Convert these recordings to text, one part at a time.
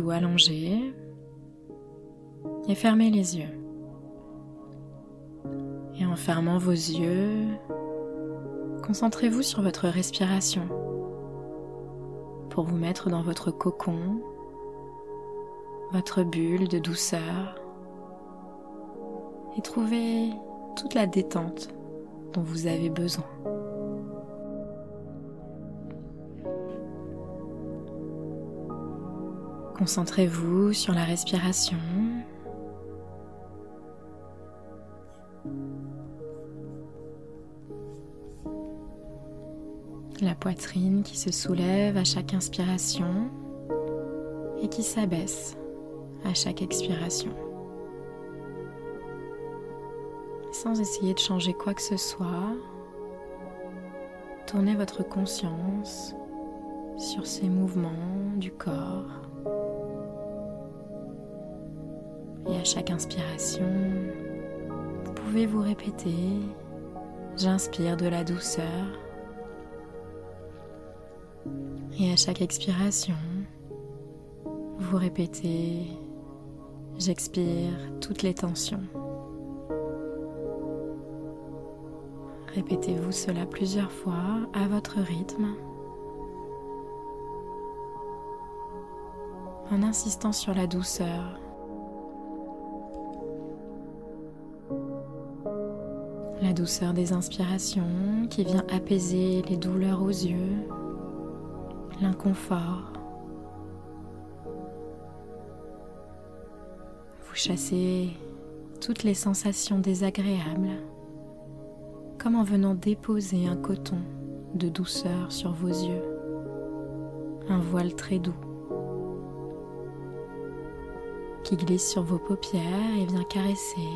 Ou et fermez les yeux. Et en fermant vos yeux, concentrez-vous sur votre respiration pour vous mettre dans votre cocon, votre bulle de douceur et trouver toute la détente dont vous avez besoin. Concentrez-vous sur la respiration. La poitrine qui se soulève à chaque inspiration et qui s'abaisse à chaque expiration. Sans essayer de changer quoi que ce soit, tournez votre conscience sur ces mouvements du corps Et à chaque inspiration, vous pouvez vous répéter, j'inspire de la douceur. Et à chaque expiration, vous répétez, j'expire toutes les tensions. Répétez-vous cela plusieurs fois à votre rythme en insistant sur la douceur la douceur des inspirations qui vient apaiser les douleurs aux yeux, l'inconfort. Vous chassez toutes les sensations désagréables, comme en venant déposer un coton de douceur sur vos yeux, un voile très doux qui glisse sur vos paupières et vient caresser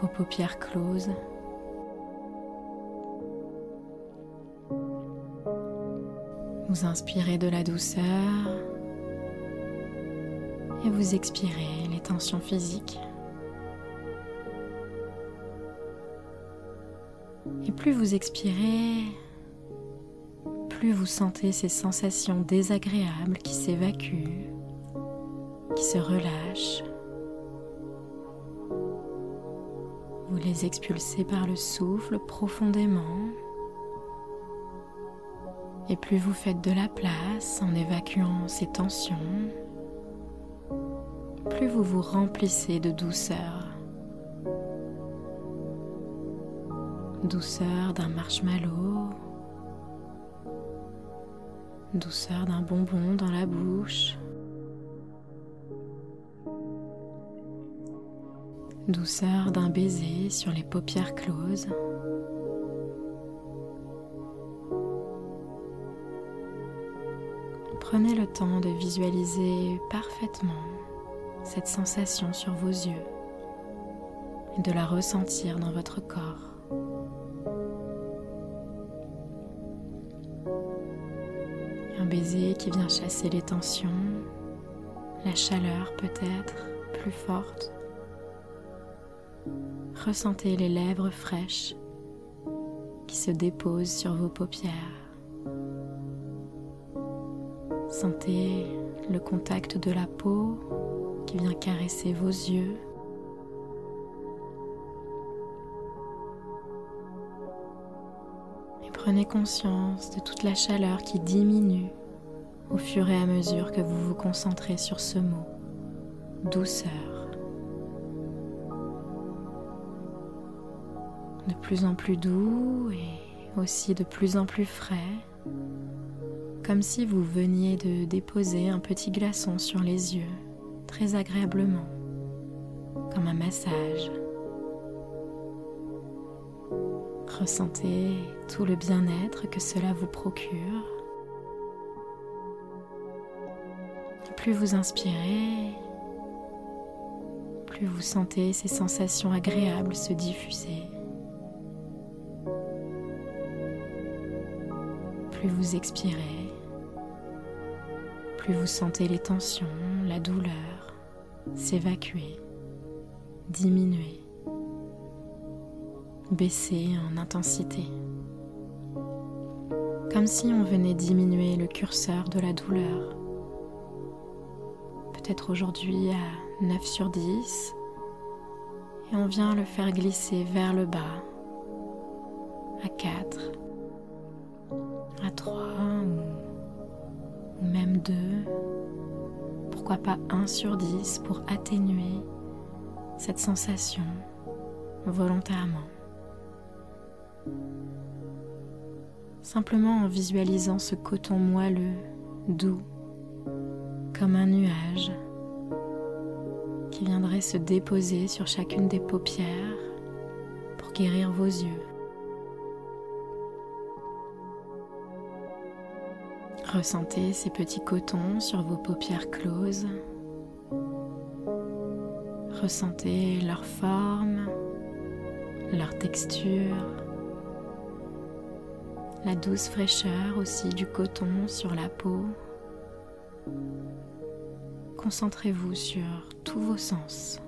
vos paupières closes. Vous inspirez de la douceur et vous expirez les tensions physiques. Et plus vous expirez, plus vous sentez ces sensations désagréables qui s'évacuent, qui se relâchent. Les expulsez par le souffle profondément. Et plus vous faites de la place en évacuant ces tensions, plus vous vous remplissez de douceur. Douceur d'un marshmallow, douceur d'un bonbon dans la bouche. Douceur d'un baiser sur les paupières closes. Prenez le temps de visualiser parfaitement cette sensation sur vos yeux et de la ressentir dans votre corps. Un baiser qui vient chasser les tensions, la chaleur peut-être plus forte Ressentez les lèvres fraîches qui se déposent sur vos paupières. Sentez le contact de la peau qui vient caresser vos yeux. Et prenez conscience de toute la chaleur qui diminue au fur et à mesure que vous vous concentrez sur ce mot, douceur. Plus en plus doux et aussi de plus en plus frais, comme si vous veniez de déposer un petit glaçon sur les yeux, très agréablement, comme un massage. Ressentez tout le bien-être que cela vous procure. Plus vous inspirez, plus vous sentez ces sensations agréables se diffuser. Plus vous expirez, plus vous sentez les tensions, la douleur s'évacuer, diminuer, baisser en intensité. comme si on venait diminuer le curseur de la douleur. Peut-être aujourd'hui à 9 sur 10 et on vient le faire glisser vers le bas à 4, à 3 ou, même 2, pourquoi pas 1 sur 10 pour atténuer cette sensation volontairement. Simplement en visualisant ce coton moelleux, doux, comme un nuage qui viendrait se déposer sur chacune des paupières pour guérir vos yeux. Ressentez ces petits cotons sur vos paupières closes. Ressentez leur forme, leur texture, la douce fraîcheur aussi du coton sur la peau. Concentrez-vous sur tous vos sens.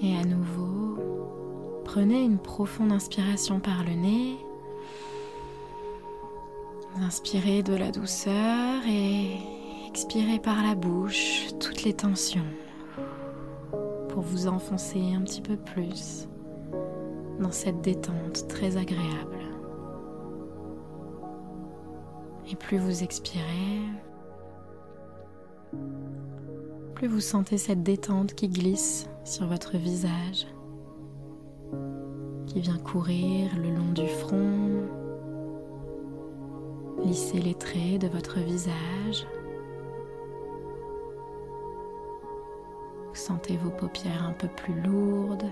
Et à nouveau, prenez une profonde inspiration par le nez. Inspirez de la douceur et expirez par la bouche toutes les tensions pour vous enfoncer un petit peu plus dans cette détente très agréable. Et plus vous expirez, plus vous sentez cette détente qui glisse sur votre visage, qui vient courir le long du front, lisser les traits de votre visage. sentez vos paupières un peu plus lourdes,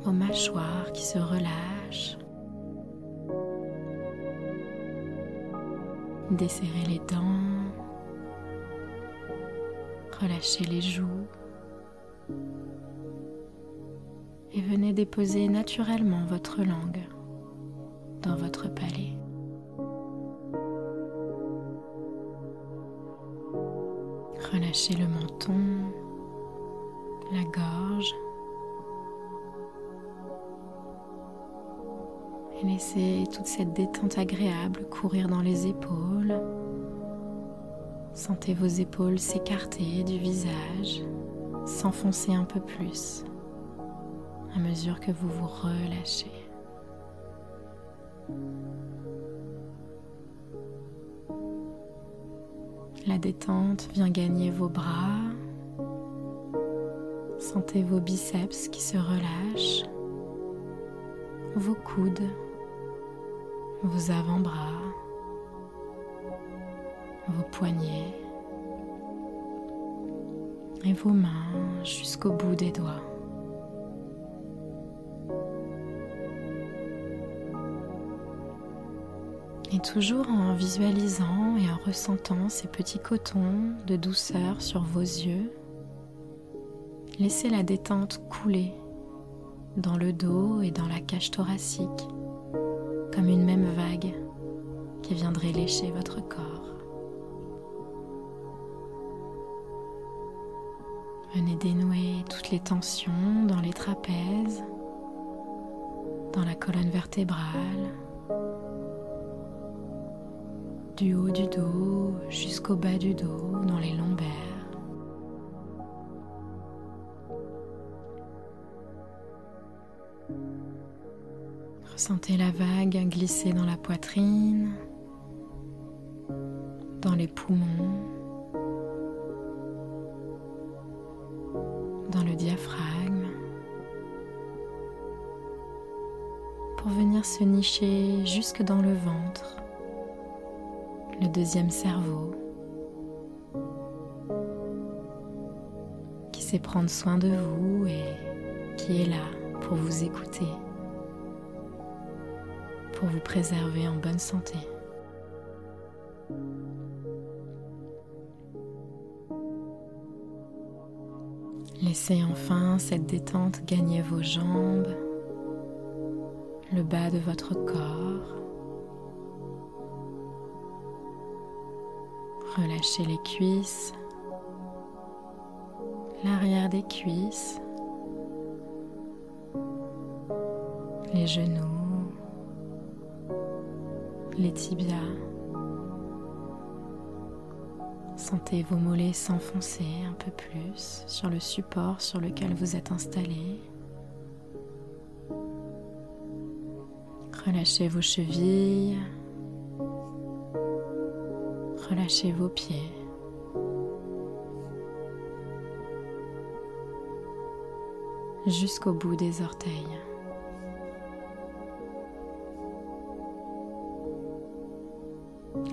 vos mâchoires qui se relâchent. Desserrez les dents, relâchez les joues et venez déposer naturellement votre langue dans votre palais. Relâchez le menton, la gorge. Et laissez toute cette détente agréable courir dans les épaules. Sentez vos épaules s'écarter du visage, s'enfoncer un peu plus à mesure que vous vous relâchez. La détente vient gagner vos bras. Sentez vos biceps qui se relâchent, vos coudes, vos avant-bras, vos poignets et vos mains jusqu'au bout des doigts. Et toujours en visualisant et en ressentant ces petits cotons de douceur sur vos yeux, laissez la détente couler dans le dos et dans la cage thoracique, comme une même vague qui viendrait lécher votre corps. Venez dénouer toutes les tensions dans les trapèzes, dans la colonne vertébrale, du haut du dos jusqu'au bas du dos, dans les lombaires. Ressentez la vague glisser dans la poitrine, dans les poumons, dans le diaphragme, pour venir se nicher jusque dans le ventre deuxième cerveau qui sait prendre soin de vous et qui est là pour vous écouter, pour vous préserver en bonne santé. Laissez enfin cette détente gagner vos jambes, le bas de votre corps, Relâchez les cuisses, l'arrière des cuisses, les genoux, les tibias. Sentez vos mollets s'enfoncer un peu plus sur le support sur lequel vous êtes installé. Relâchez vos chevilles. Relâchez vos pieds. Jusqu'au bout des orteils.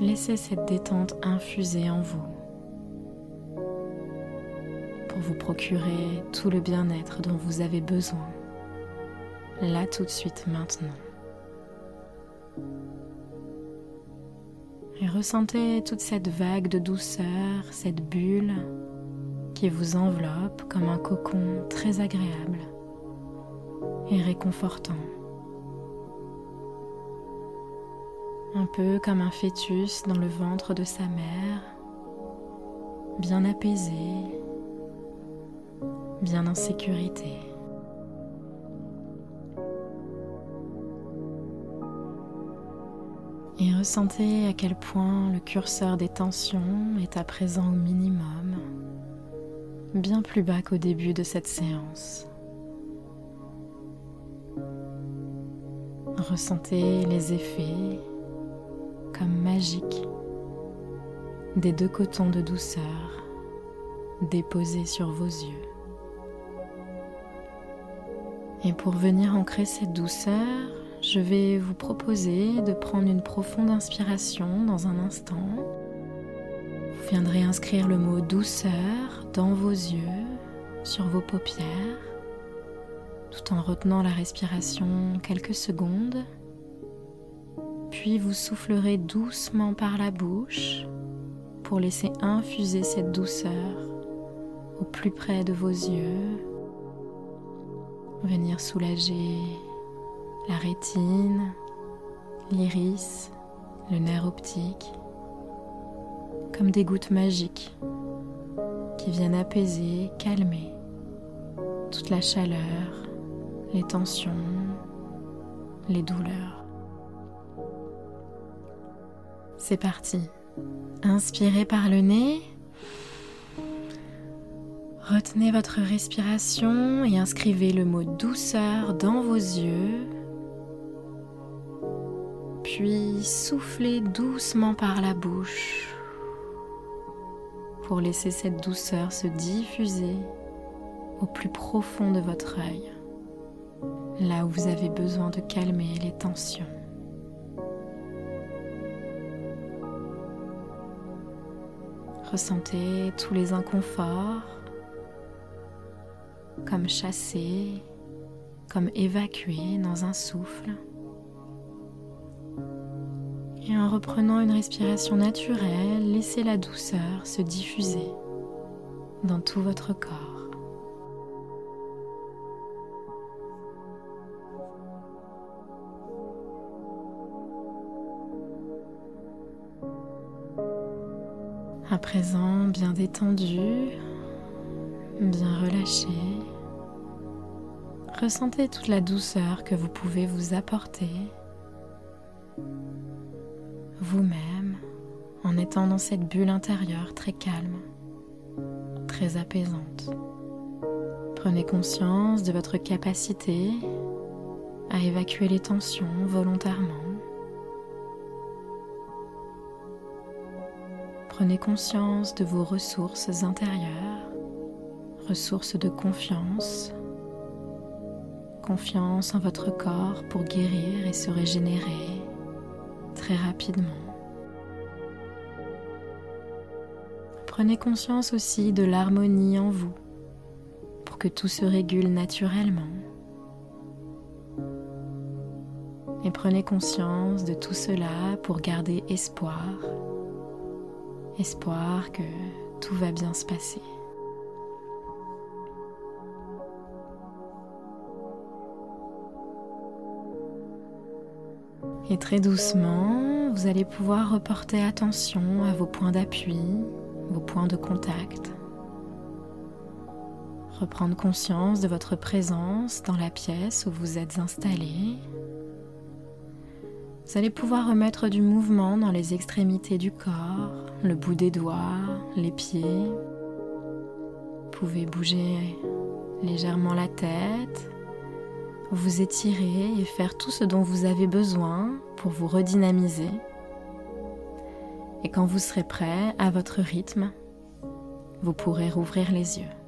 Laissez cette détente infuser en vous pour vous procurer tout le bien-être dont vous avez besoin, là tout de suite maintenant. Ressentez toute cette vague de douceur, cette bulle qui vous enveloppe comme un cocon très agréable et réconfortant. Un peu comme un fœtus dans le ventre de sa mère, bien apaisé, bien en sécurité. Et ressentez à quel point le curseur des tensions est à présent au minimum, bien plus bas qu'au début de cette séance. Ressentez les effets comme magiques des deux cotons de douceur déposés sur vos yeux. Et pour venir ancrer cette douceur, je vais vous proposer de prendre une profonde inspiration dans un instant. Vous viendrez inscrire le mot douceur dans vos yeux, sur vos paupières, tout en retenant la respiration quelques secondes. Puis vous soufflerez doucement par la bouche pour laisser infuser cette douceur au plus près de vos yeux, venir soulager la rétine, l'iris, le nerf optique, comme des gouttes magiques qui viennent apaiser, calmer toute la chaleur, les tensions, les douleurs. C'est parti. Inspirez par le nez. Retenez votre respiration et inscrivez le mot douceur dans vos yeux puis soufflez doucement par la bouche pour laisser cette douceur se diffuser au plus profond de votre œil, là où vous avez besoin de calmer les tensions. Ressentez tous les inconforts comme chassés, comme évacués dans un souffle. Et en reprenant une respiration naturelle, laissez la douceur se diffuser dans tout votre corps. À présent, bien détendu, bien relâché, ressentez toute la douceur que vous pouvez vous apporter vous-même en étant dans cette bulle intérieure très calme, très apaisante. Prenez conscience de votre capacité à évacuer les tensions volontairement. Prenez conscience de vos ressources intérieures, ressources de confiance, confiance en votre corps pour guérir et se régénérer très rapidement. Prenez conscience aussi de l'harmonie en vous pour que tout se régule naturellement. Et prenez conscience de tout cela pour garder espoir, espoir que tout va bien se passer. Et très doucement, vous allez pouvoir reporter attention à vos points d'appui, vos points de contact. reprendre conscience de votre présence dans la pièce où vous êtes installé. Vous allez pouvoir remettre du mouvement dans les extrémités du corps, le bout des doigts, les pieds. Vous pouvez bouger légèrement la tête, vous étirer et faire tout ce dont vous avez besoin pour vous redynamiser. Et quand vous serez prêt à votre rythme, vous pourrez rouvrir les yeux.